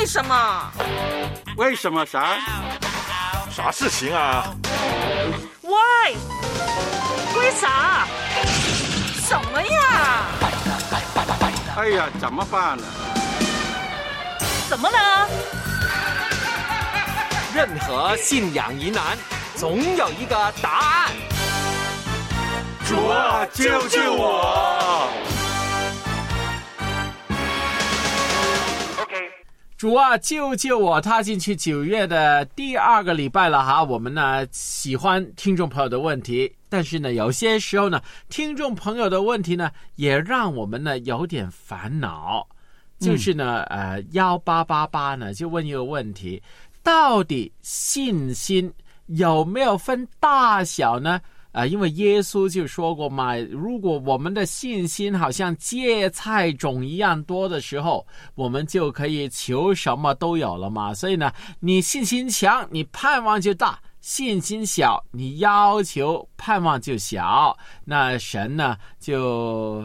为什么？为什么啥？啥事情啊？？Why？，为啥？什么呀？哎呀，怎么办呢？怎么了？任何信仰疑难，总有一个答案。主啊，救救我！主啊，救救我！踏进去九月的第二个礼拜了哈，我们呢喜欢听众朋友的问题，但是呢，有些时候呢，听众朋友的问题呢，也让我们呢有点烦恼。就是呢，呃，幺八八八呢就问一个问题：到底信心有没有分大小呢？啊，因为耶稣就说过嘛，如果我们的信心好像芥菜种一样多的时候，我们就可以求什么都有了嘛。所以呢，你信心强，你盼望就大；信心小，你要求盼望就小。那神呢，就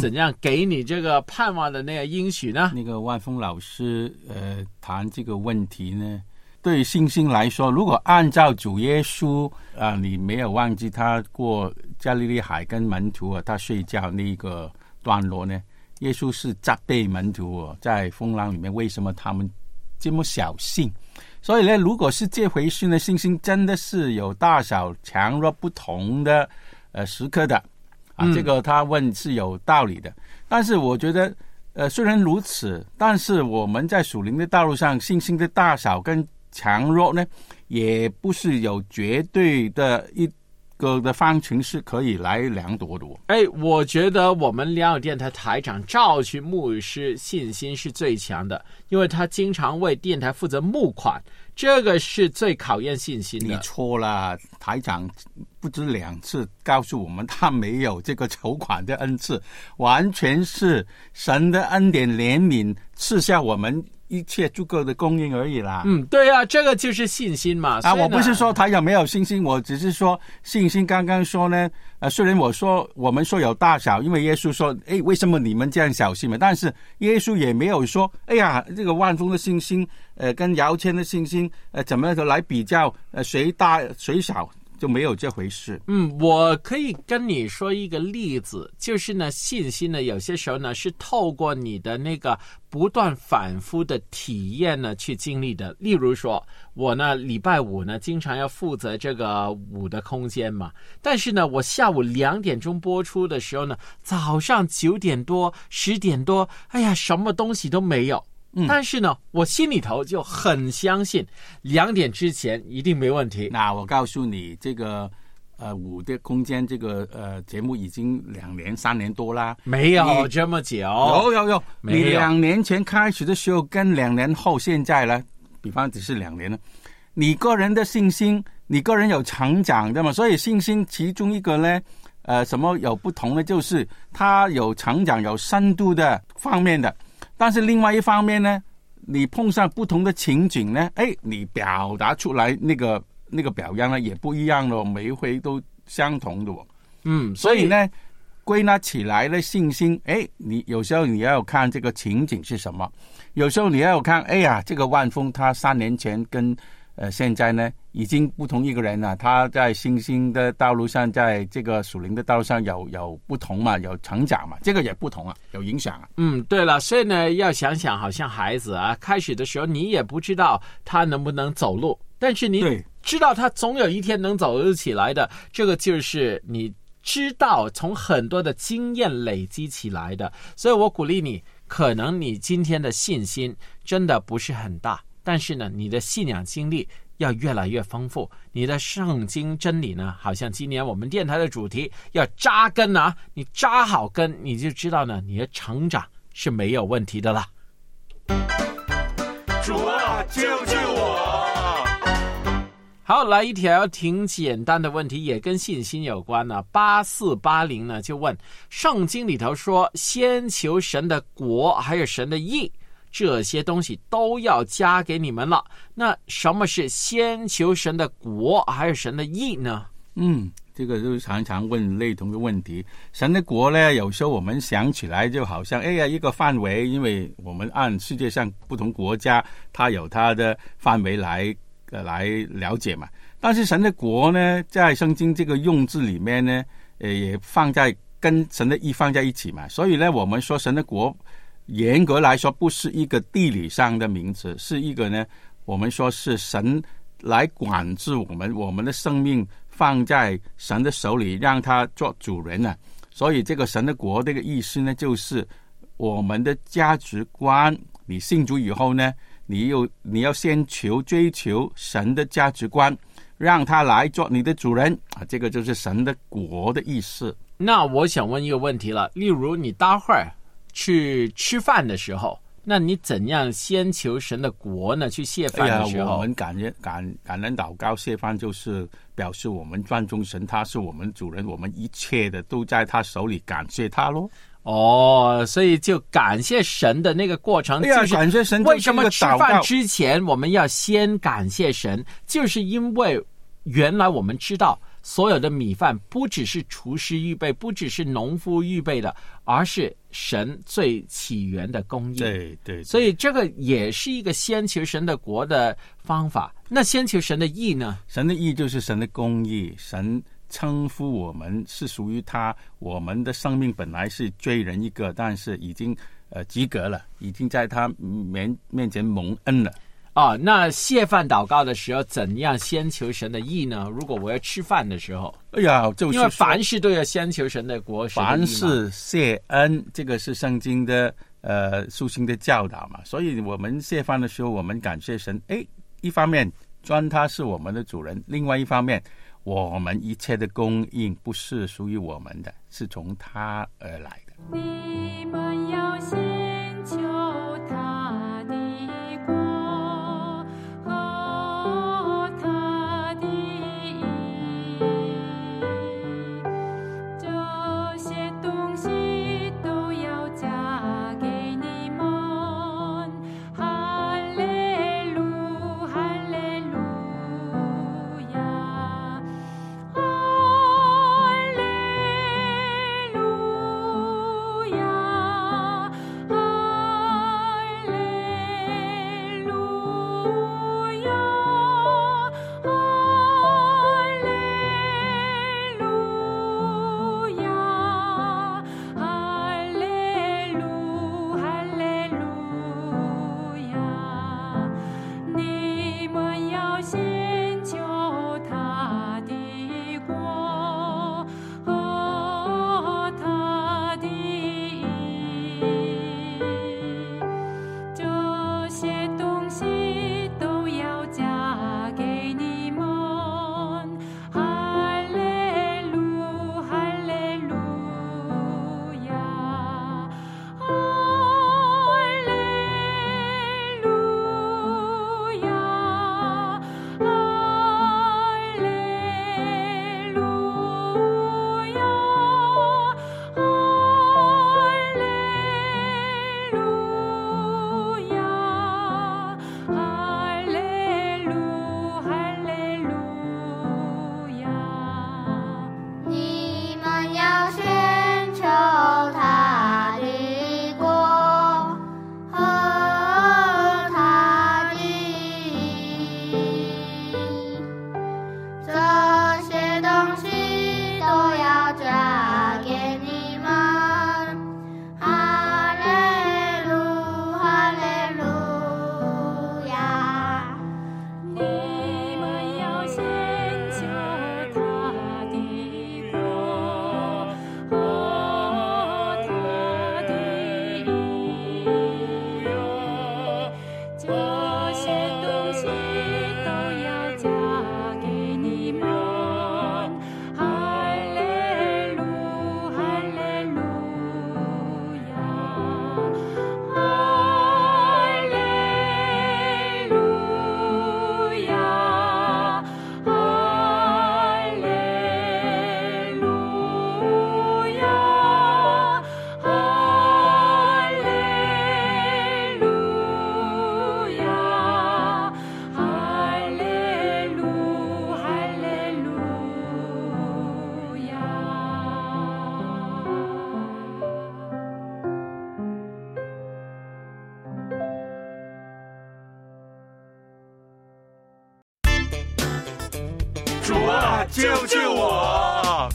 怎样给你这个盼望的那个应许呢？那个万峰老师呃谈这个问题呢？对信心来说，如果按照主耶稣啊，你没有忘记他过加利利海跟门徒啊，他睡觉那个段落呢？耶稣是责备门徒在风浪里面为什么他们这么小心？所以呢，如果是这回事呢，信心真的是有大小强弱不同的呃时刻的啊。这个他问是有道理的，但是我觉得呃虽然如此，但是我们在属灵的道路上信心的大小跟强弱呢，也不是有绝对的一个的方程式可以来量度的。哎，我觉得我们良友电台台长赵群牧师信心是最强的，因为他经常为电台负责募款，这个是最考验信心的。你错了，台长不止两次告诉我们他没有这个筹款的恩赐，完全是神的恩典怜悯赐下我们。一切足够的供应而已啦。嗯，对啊，这个就是信心嘛。啊，我不是说他有没有信心，我只是说信心。刚刚说呢，呃，虽然我说我们说有大小，因为耶稣说，哎，为什么你们这样小心嘛？但是耶稣也没有说，哎呀，这个万峰的信心，呃，跟姚谦的信心，呃，怎么来比较？呃，谁大谁小？就没有这回事。嗯，我可以跟你说一个例子，就是呢，信心呢，有些时候呢是透过你的那个不断反复的体验呢去经历的。例如说，我呢礼拜五呢经常要负责这个五的空间嘛，但是呢，我下午两点钟播出的时候呢，早上九点多、十点多，哎呀，什么东西都没有。但是呢，我心里头就很相信，两点之前一定没问题。那我告诉你，这个呃五的空间这个呃节目已经两年三年多啦，没有这么久。有有有，你两年前开始的时候跟两年后现在呢，比方只是两年了，你个人的信心，你个人有成长的嘛？所以信心其中一个呢，呃，什么有不同的，就是它有成长、有深度的方面的。但是另外一方面呢，你碰上不同的情景呢，哎，你表达出来那个那个表扬呢也不一样咯，每一回都相同的。嗯，所以呢，归纳起来的信心，哎，你有时候你要看这个情景是什么，有时候你要看，哎呀，这个万峰他三年前跟。呃，现在呢，已经不同一个人了。他在新兴的道路上，在这个属灵的道路上有有不同嘛，有成长嘛，这个也不同啊，有影响啊。嗯，对了，所以呢，要想想，好像孩子啊，开始的时候你也不知道他能不能走路，但是你知道他总有一天能走得起来的。这个就是你知道从很多的经验累积起来的。所以我鼓励你，可能你今天的信心真的不是很大。但是呢，你的信仰经历要越来越丰富，你的圣经真理呢，好像今年我们电台的主题要扎根啊，你扎好根，你就知道呢，你的成长是没有问题的啦。主啊，救救我！好，来一条挺简单的问题，也跟信心有关呢。八四八零呢就问，圣经里头说，先求神的国，还有神的义。这些东西都要加给你们了。那什么是先求神的国，还是神的义呢？嗯，这个就常常问类同的问题。神的国呢，有时候我们想起来就好像，哎呀，一个范围，因为我们按世界上不同国家，它有它的范围来呃来了解嘛。但是神的国呢，在圣经这个用字里面呢，呃，也放在跟神的义放在一起嘛。所以呢，我们说神的国，严格来说不是一个地理上的名词，是一个呢，我们说是神来管制我们，我们的生命放在神的手里，让他做主人啊。所以这个神的国这个意思呢，就是我们的价值观。你信主以后呢，你又你要先求追求神的价值观，让他来做你的主人啊。这个就是神的国的意思。那我想问一个问题了，例如你待会儿去吃饭的时候，那你怎样先求神的国呢？去谢哎饭的时，候，我们感恩感感恩祷告谢饭，就是表示我们尊重神，他是我们主人，我们一切的都在他手里，感谢他喽。哦，所以就感谢神的那个过程，哎是感谢神，为什么吃饭之之前我们要先感谢神？就是因为原来我们知道所有的米饭不只是厨师预备，不只是农夫预备的，而是神最起源的供应。对对，所以这个也是一个先求神的国的方法。那先求神的义呢？神的义就是神的公义，神称呼我们是属于他，我们的生命本来是罪人一个，但是已经呃及格了，已经在他面面前蒙恩了。啊，那谢饭祷告的时候，怎样先求神的意呢？如果我要吃饭的时候，哎呀，就是因为凡事都要先求神的国，神的凡事谢恩，这个是圣经的呃书信的教导嘛。所以我们谢饭的时候，我们感谢神。哎，一方面专他是我们的主人，另外一方面，我们一切的供应不是属于我们的，是从他而来的。你们要救救我！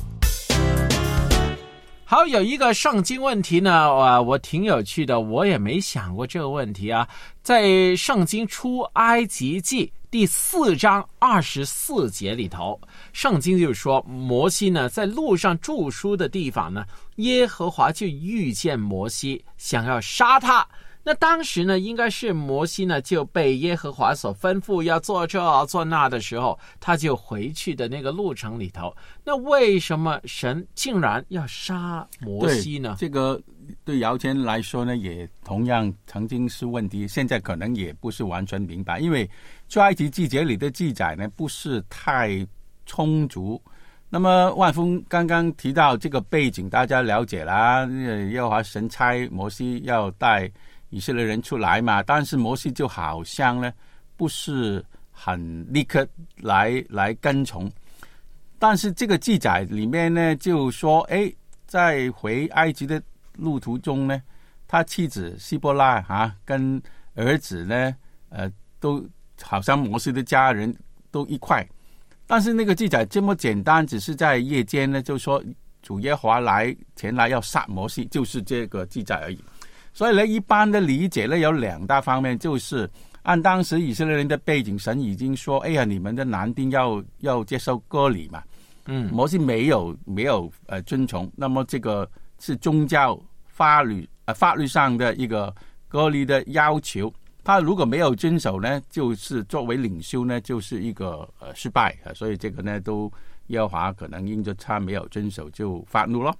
好，有一个圣经问题呢，啊，我挺有趣的，我也没想过这个问题啊。在圣经出埃及记第四章二十四节里头，圣经就说摩西呢在路上著书的地方呢，耶和华就遇见摩西，想要杀他。那当时呢，应该是摩西呢就被耶和华所吩咐要做这做那的时候，他就回去的那个路程里头。那为什么神竟然要杀摩西呢？这个对姚谦来说呢，也同样曾经是问题，现在可能也不是完全明白，因为出埃及记节里的记载呢不是太充足。那么万峰刚刚提到这个背景，大家了解啦，耶和华神差摩西要带。以色列人出来嘛，但是摩西就好像呢，不是很立刻来来跟从。但是这个记载里面呢，就说，哎，在回埃及的路途中呢，他妻子希波拉啊，跟儿子呢，呃，都好像摩西的家人都一块。但是那个记载这么简单，只是在夜间呢，就说主耶华来前来要杀摩西，就是这个记载而已。所以呢，一般的理解呢有两大方面，就是按当时以色列人的背景，神已经说：“哎呀，你们的男丁要要接受割礼嘛。”嗯，摩西没有没有呃遵从，那么这个是宗教法律呃法律上的一个割礼的要求。他如果没有遵守呢，就是作为领袖呢，就是一个呃失败啊。所以这个呢，都耶和华可能因着他没有遵守就发怒了。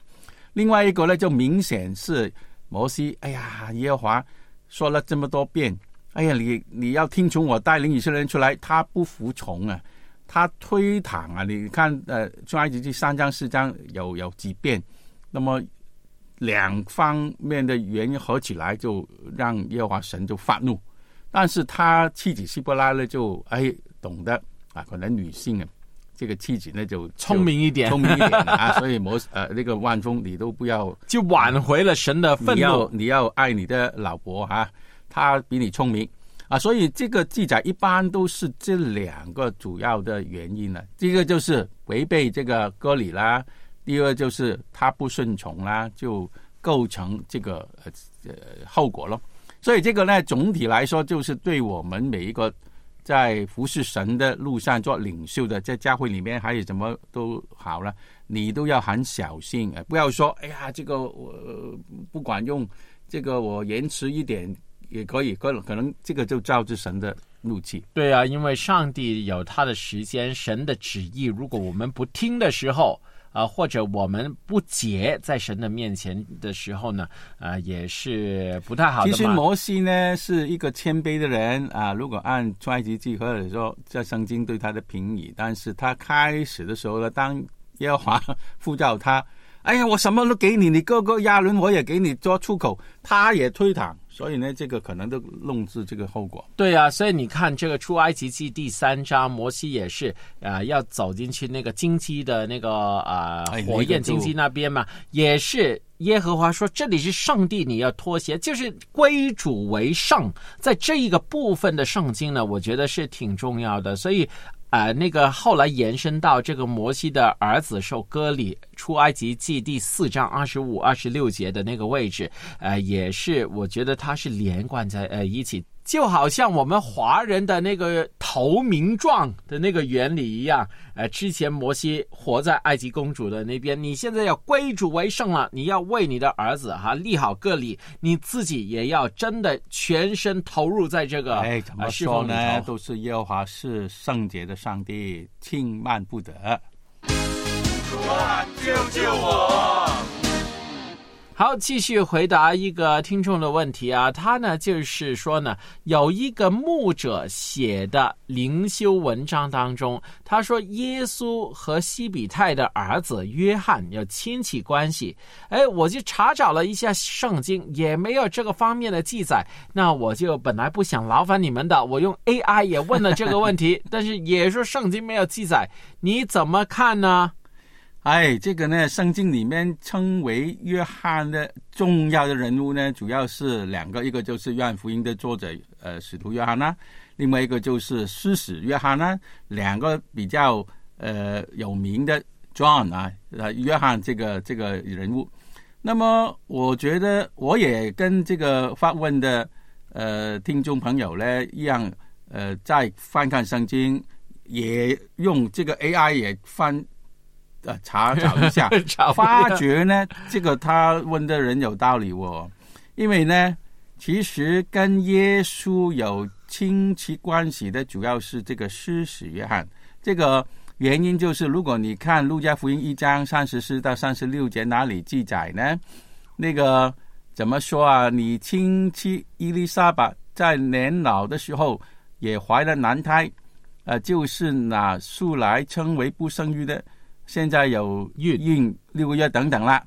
另外一个呢，就明显是。摩西，哎呀，耶和华说了这么多遍，哎呀，你你要听从我带领以色列人出来，他不服从啊，他推搪啊。你看，呃，出埃及记三章四章有有几遍，那么两方面的原因合起来，就让耶和华神就发怒。但是他妻子希伯拉呢，就哎懂得啊，可能女性啊。这个妻子呢就聪明一点，聪明一点啊，所以摩 呃那个万峰你都不要，就挽回了神的愤怒。你要你要爱你的老婆哈，她比你聪明啊，所以这个记载一般都是这两个主要的原因呢。第一个就是违背这个割礼啦，第二就是他不顺从啦，就构成这个呃呃后果咯。所以这个呢，总体来说就是对我们每一个。在服侍神的路上做领袖的，在教会里面还有什么都好了，你都要很小心！不要说，哎呀，这个我不管用，这个我延迟一点也可以，可可能这个就招致神的怒气。对啊，因为上帝有他的时间，神的旨意，如果我们不听的时候。啊，或者我们不解在神的面前的时候呢，啊，也是不太好的。其实摩西呢是一个谦卑的人啊，如果按出埃及记或者说在圣经对他的评语，但是他开始的时候呢，当耶和华呼召他，哎呀，我什么都给你，你哥哥亚伦我也给你做出口，他也推搪。所以呢，这个可能都弄致这个后果。对啊，所以你看，这个出埃及记第三章，摩西也是啊，要走进去那个荆棘的那个啊火焰荆棘那边嘛，也是耶和华说这里是上帝，你要脱鞋，就是归主为上。在这一个部分的圣经呢，我觉得是挺重要的，所以。啊，那个后来延伸到这个摩西的儿子受割礼，出埃及记第四章二十五、二十六节的那个位置，呃，也是我觉得它是连贯在呃一起。就好像我们华人的那个投名状的那个原理一样，呃，之前摩西活在埃及公主的那边，你现在要归主为圣了，你要为你的儿子哈立好个礼，你自己也要真的全身投入在这个哎，怎么说呢？都是耶和华是圣洁的上帝，轻慢不得。主啊，救救我！好，继续回答一个听众的问题啊，他呢就是说呢，有一个牧者写的灵修文章当中，他说耶稣和西比泰的儿子约翰有亲戚关系。哎，我就查找了一下圣经，也没有这个方面的记载。那我就本来不想劳烦你们的，我用 AI 也问了这个问题，但是也说圣经没有记载，你怎么看呢？哎，这个呢，圣经里面称为约翰的重要的人物呢，主要是两个，一个就是约翰福音的作者，呃，使徒约翰呐，另外一个就是施使约翰呐，两个比较呃有名的 John 啊，约翰这个这个人物。那么我觉得我也跟这个发问的呃听众朋友呢一样，呃，在翻看圣经，也用这个 AI 也翻呃查找一下，找发觉呢，这个他问的人有道理哦，因为呢，其实跟耶稣有亲戚关系的，主要是这个施洗约翰。这个原因就是，如果你看路加福音一章三十四到三十六节哪里记载呢？那个怎么说啊？你亲戚伊丽莎白在年老的时候也怀了男胎，呃，就是拿素来称为不生育的，现在有孕孕六个月等等啦。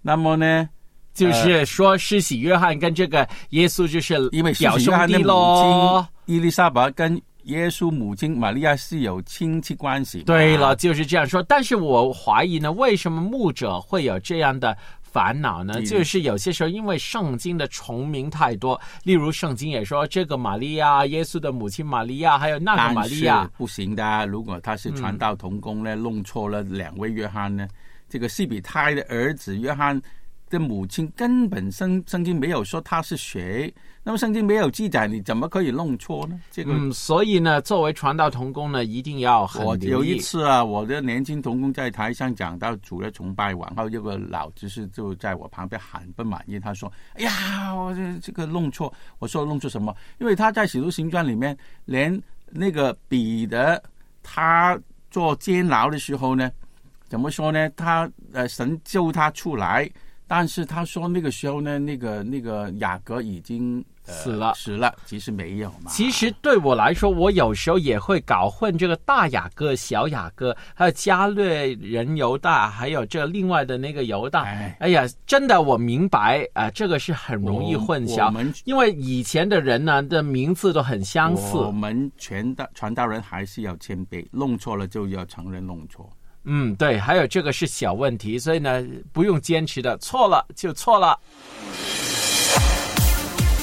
那么呢，就是说施洗约翰跟这个耶稣就是因为施表兄弟喽。伊丽莎白跟耶稣母亲玛利亚是有亲戚关系。对了，就是这样说。但是我怀疑呢，为什么牧者会有这样的烦恼呢？嗯就是有些时候因为圣经的重名太多，例如圣经也说这个玛利亚，耶稣的母亲玛利亚，还有那个玛利亚。不行的。如果他是传道同工呢，弄错了两位约翰呢，这个西比泰的儿子约翰的母亲根本圣圣经没有说他是谁，那么圣经没有记载，你怎么可以弄错呢？这个。嗯，所以呢，作为传道童工呢，一定要很我有一次啊，我的年轻童工在台上讲到主的崇拜然后，有个老执事就在我旁边很不满意，他说：“哎呀，我这这个弄错。”我说：“弄错什么？因为他在《使徒行传》里面，连那个彼得他做监牢的时候呢，怎么说呢？他呃，神救他出来，但是他说那个时候呢，那个那个雅各已经、呃、死了死了，其实没有嘛。其实对我来说，我有时候也会搞混这个大雅各、小雅各，还有加略人犹大，还有这另外的那个犹大。哎哎呀，真的我明白啊、这个是很容易混淆因为以前的人呢的名字都很相似。我们传道传道人还是要谦卑，弄错了就要承认弄错。嗯，对，还有这个是小问题，所以呢不用坚持的，错了就错了。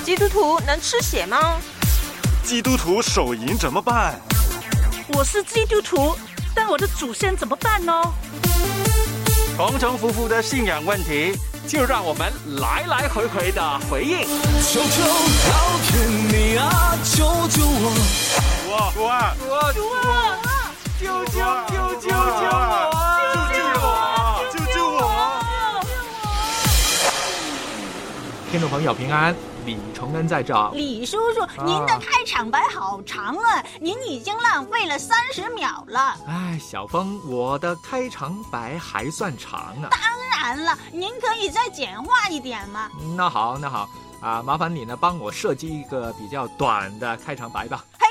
基督徒能吃血吗？基督徒手淫怎么办？我是基督徒，但我的祖先怎么办呢？重重复复的信仰问题，就让我们来来回回的回应。求求老天你啊，救救我！主啊主啊，主啊，救救救救救救救我！救救我！听众朋友平安，李崇恩在这。李叔叔，您的开场白好长啊，您已经浪费了三十秒了。哎，小峰，我的开场白还算长啊。当然了，您可以再简化一点吗？那好，那好啊，麻烦你呢帮我设计一个比较短的开场白吧。嘿，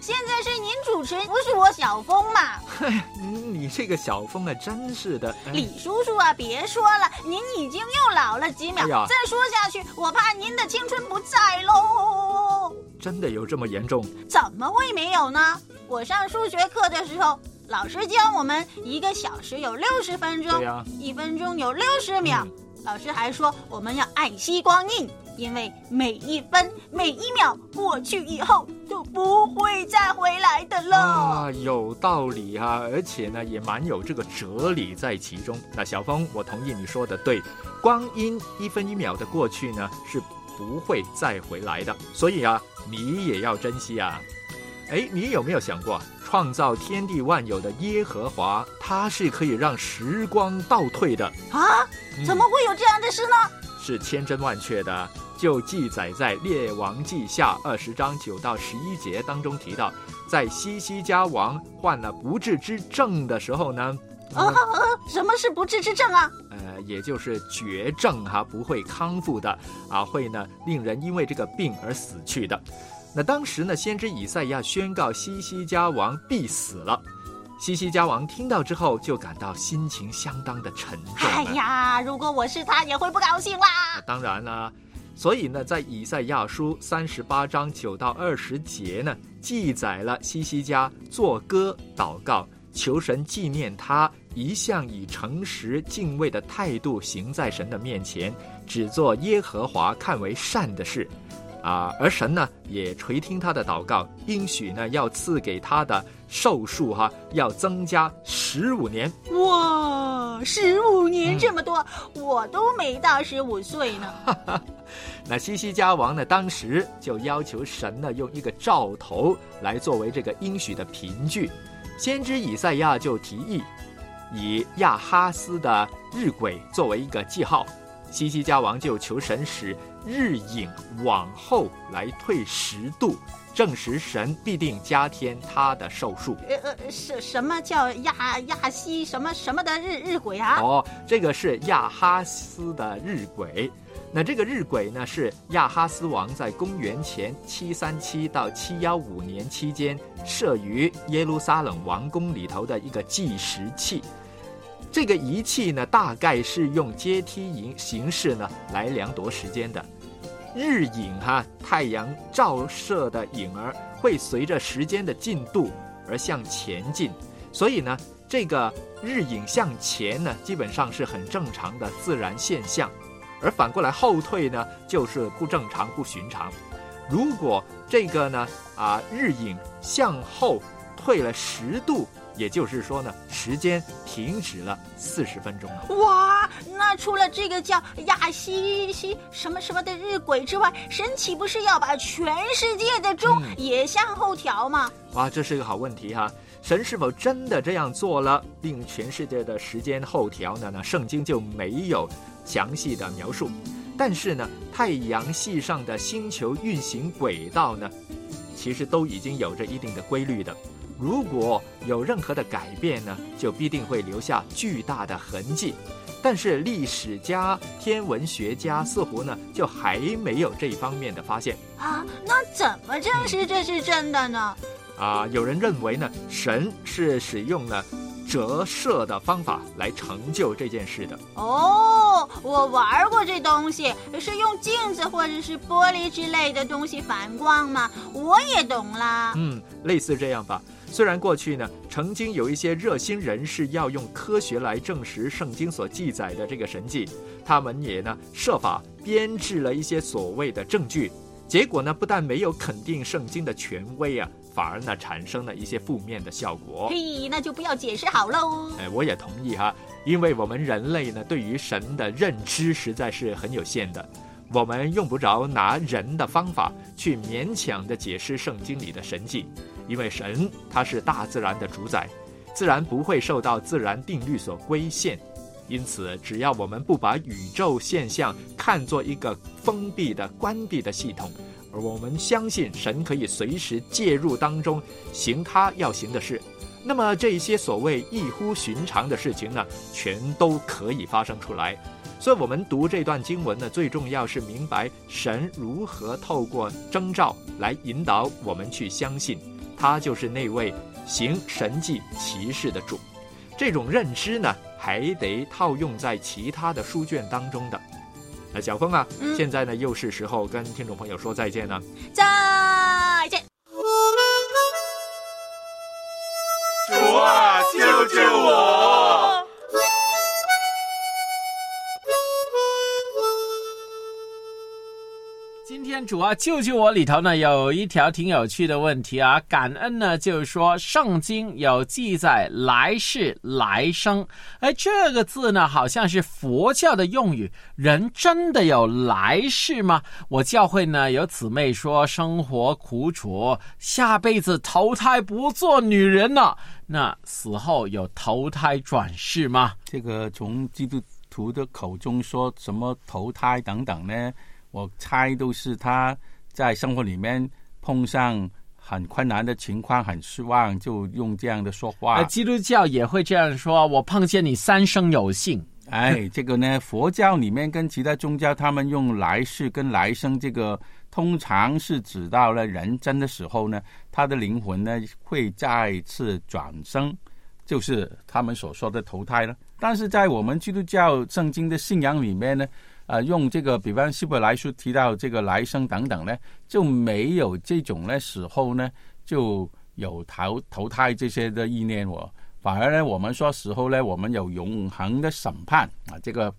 现在是您主持，不是我小峰嘛。嘿你这个小峰啊，真是的。哎李叔叔啊，别说了，您已经又老了几秒，哎再说下去，我怕您的青春不在喽。真的有这么严重？怎么会没有呢？我上数学课的时候，老师教我们一个小时有六十分钟，一分钟有六十秒。嗯老师还说我们要爱惜光阴，因为每一分每一秒过去以后都不会再回来的了。啊，有道理啊，而且呢，也蛮有这个哲理在其中。那小峰，我同意你说的对，光阴一分一秒的过去呢，是不会再回来的，所以啊，你也要珍惜啊。哎，你有没有想过，创造天地万有的耶和华，他是可以让时光倒退的，啊，嗯怎么会有这样的事呢？是千真万确的，就记载在《列王记下》二十章九到十一节当中提到，在西西家王患了不治之症的时候呢，啊啊啊！什么是不治之症啊？呃，也就是绝症哈、不会康复的啊，会呢令人因为这个病而死去的。那当时呢，先知以赛亚宣告西西家王必死了。西西家王听到之后，就感到心情相当的沉重、啊。哎呀，如果我是他，也会不高兴啦。那当然啦，所以呢，在以赛亚书三十八章九到二十节呢，记载了西西家作歌祷告，求神纪念他一向以诚实敬畏的态度行在神的面前，只做耶和华看为善的事。啊，而神呢也垂听他的祷告，应许呢要赐给他的寿数哈，要增加十五年。哇，十五年这么多，我都没到十五岁呢。那西西家王呢，当时就要求神呢用一个兆头来作为这个应许的凭据。先知以赛亚就提议，以亚哈斯的日晷作为一个记号。西西家王就求神使日影往后来退十度，证实神必定加添他的寿数。呃呃，什什么叫亚亚西什么什么的日日晷啊？哦，这个是亚哈斯的日晷。那这个日晷呢，是亚哈斯王在公元前七三七到七幺五年期间设于耶路撒冷王宫里头的一个计时器。这个仪器呢，大概是用阶梯形形式呢来量度时间的。日影哈，太阳照射的影儿会随着时间的进度而向前进，所以呢，这个日影向前呢，基本上是很正常的自然现象。而反过来后退呢，就是不正常、不寻常。如果这个呢啊日影向后退了十度，也就是说呢，时间停止了四十分钟了。哇，那除了这个叫亚西西什么什么的日晷之外，神岂不是要把全世界的钟也向后调吗？哇，这是一个好问题哈。神是否真的这样做了，令全世界的时间后调呢？那，圣经就没有详细的描述。但是呢，太阳系上的星球运行轨道呢，其实都已经有着一定的规律的。如果有任何的改变呢，就必定会留下巨大的痕迹。但是历史家、天文学家似乎呢，就还没有这一方面的发现啊。那怎么证实这是真的呢？啊，有人认为呢，神是使用了折射的方法来成就这件事的。哦，我玩过这东西，是用镜子或者是玻璃之类的东西反光吗？我也懂啦。嗯，类似这样吧。虽然过去呢，曾经有一些热心人士要用科学来证实圣经所记载的这个神迹，他们也呢设法编制了一些所谓的证据，结果呢不但没有肯定圣经的权威啊。反而呢，产生了一些负面的效果。嘿，那就不要解释好喽。哎，我也同意哈，因为我们人类呢，对于神的认知实在是很有限的，我们用不着拿人的方法去勉强的解释圣经里的神迹，因为神他是大自然的主宰，自然不会受到自然定律所规限。因此，只要我们不把宇宙现象看作一个封闭的、关闭的系统。而我们相信神可以随时介入当中，行他要行的事。那么这些所谓异乎寻常的事情呢，全都可以发生出来。所以，我们读这段经文呢，最重要是明白神如何透过征兆来引导我们去相信，他就是那位行神迹奇事的主。这种认知呢，还得套用在其他的书卷当中的。那小峰啊，现在呢又是时候跟听众朋友说再见了。再见。主啊，救救我！天主啊救救我里头呢有一条挺有趣的问题啊，感恩呢就是说圣经有记载来世来生，而这个字呢好像是佛教的用语，人真的有来世吗？我教会呢有姊妹说生活苦楚，下辈子投胎不做女人了，那死后有投胎转世吗？这个从基督徒的口中说什么投胎等等呢？我猜都是他在生活里面碰上很困难的情况，很失望，就用这样的说话。基督教也会这样说：“我碰见你三生有幸。”哎，这个呢，佛教里面跟其他宗教，他们用来世跟来生，这个通常是指到了人真的时候呢，他的灵魂呢会再次转生，就是他们所说的投胎了。但是在我们基督教圣经的信仰里面呢。啊，用这个，比方希伯来书提到这个来生等等呢，就没有这种呢时候呢就有投投胎这些的意念哦。反而呢，我们说时候呢，我们有永恒的审判啊，这个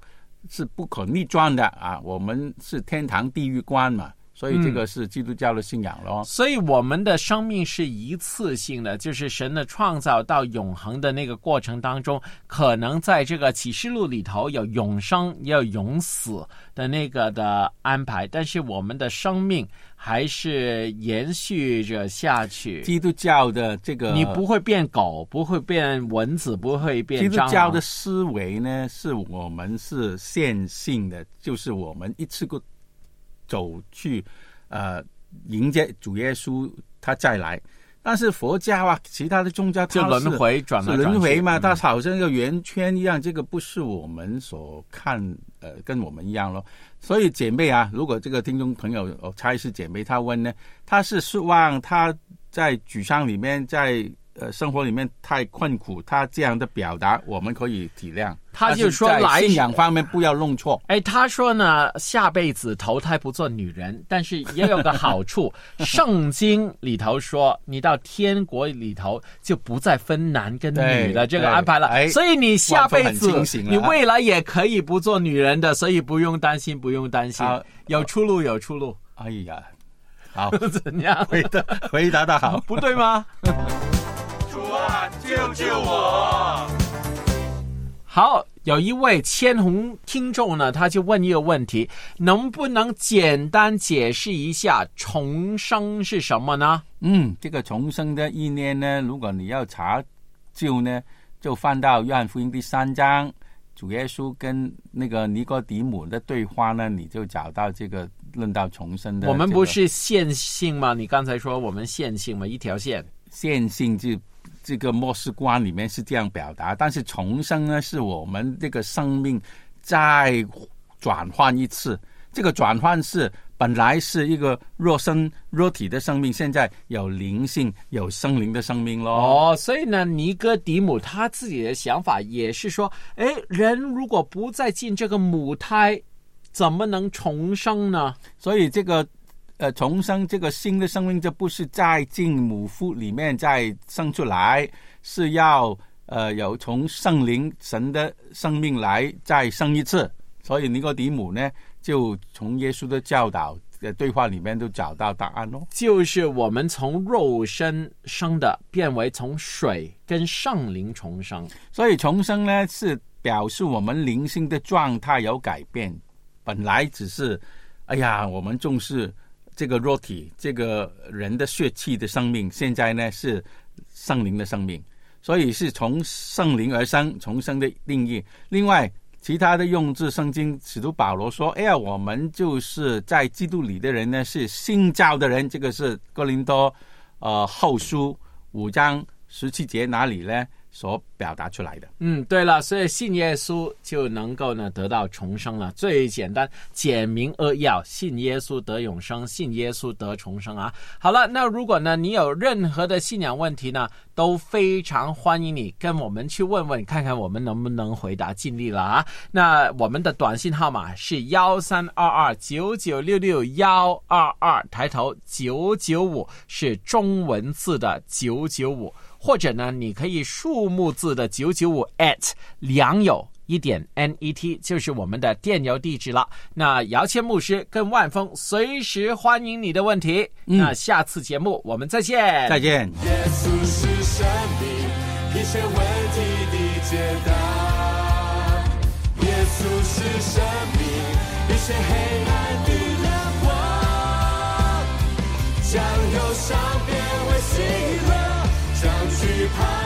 是不可逆转的啊。我们是天堂地狱观嘛，所以这个是基督教的信仰咯。所以我们的生命是一次性的，就是神的创造到永恒的那个过程当中，可能在这个启示录里头有永生也有永死的那个的安排，但是我们的生命还是延续着下去。基督教的这个你不会变狗，不会变蚊子，不会变基督教的。思维呢，是我们是线性的，就是我们一次过走去呃迎接主耶稣他再来。但是佛教啊，其他的宗教就轮回转轮回嘛，它好像一个圆圈一样，这个不是我们所看呃跟我们一样咯。所以姐妹啊，如果这个听众朋友我猜是姐妹，她问呢，她是希望她在沮丧里面，在呃生活里面太困苦，他这样的表达我们可以体谅。他就说来信仰方面不要弄错。哎，他说呢，下辈子投胎不做女人，但是也有个好处，圣经里头说，你到天国里头就不再分男跟女的这个安排了，哎所以你下辈子你未来也可以不做女人的，所以不用担心，不用担心，有出路，有出路，哎呀，好，怎样？回答回答的好。不对吗？主啊，救救我！好，有一位千红听众呢，他就问一个问题：能不能简单解释一下重生是什么呢？嗯，这个重生的意念呢，如果你要查究呢，就翻到约翰福音第三章，主耶稣跟那个尼哥底母的对话呢，你就找到这个论到重生的、我们不是线性吗？你刚才说我们线性嘛，一条线。线性就这个末世观里面是这样表达，但是重生呢，是我们这个生命再转换一次。这个转换是本来是一个肉身肉体的生命，现在有灵性、有生灵的生命咯。哦，所以呢，尼哥底母他自己的想法也是说，哎，人如果不再进这个母胎，怎么能重生呢？所以这个呃重生这个新的生命，这不是再进母腹里面再生出来，是要呃有从圣灵神的生命来再生一次。所以尼哥底母呢，就从耶稣的教导的对话里面都找到答案咯。就是我们从肉身生的，变为从水跟圣灵重生。所以重生呢，是表示我们灵性的状态有改变。本来只是，哎呀，我们重视这个肉体，这个人的血气的生命，现在呢是圣灵的生命，所以是从圣灵而生，重生的定义。另外，其他的用字圣经，使徒保罗说：“哎呀，我们就是在基督里的人呢，是新造的人。”这个是哥林多呃后书五章十七节哪里呢所表达出来的。嗯，对了，所以信耶稣就能够呢得到重生了。最简单、简明扼要，信耶稣得永生，信耶稣得重生啊。好了，那如果呢你有任何的信仰问题呢，都非常欢迎你跟我们去问问，看看我们能不能回答，尽力了啊。那我们的短信号码是幺三二二九九六六幺二二，抬头九九五是中文字的九九五。或者呢，你可以数目字的九九五 at 良友一点 NET 就是我们的电邮地址了，那姚谦牧师跟万峰随时欢迎你的问题，那下次节目我们再见。再见。耶稣是神明。一些问题的解答。耶稣是神明。一些黑暗的亮光。将忧伤变为喜乐。将惧怕。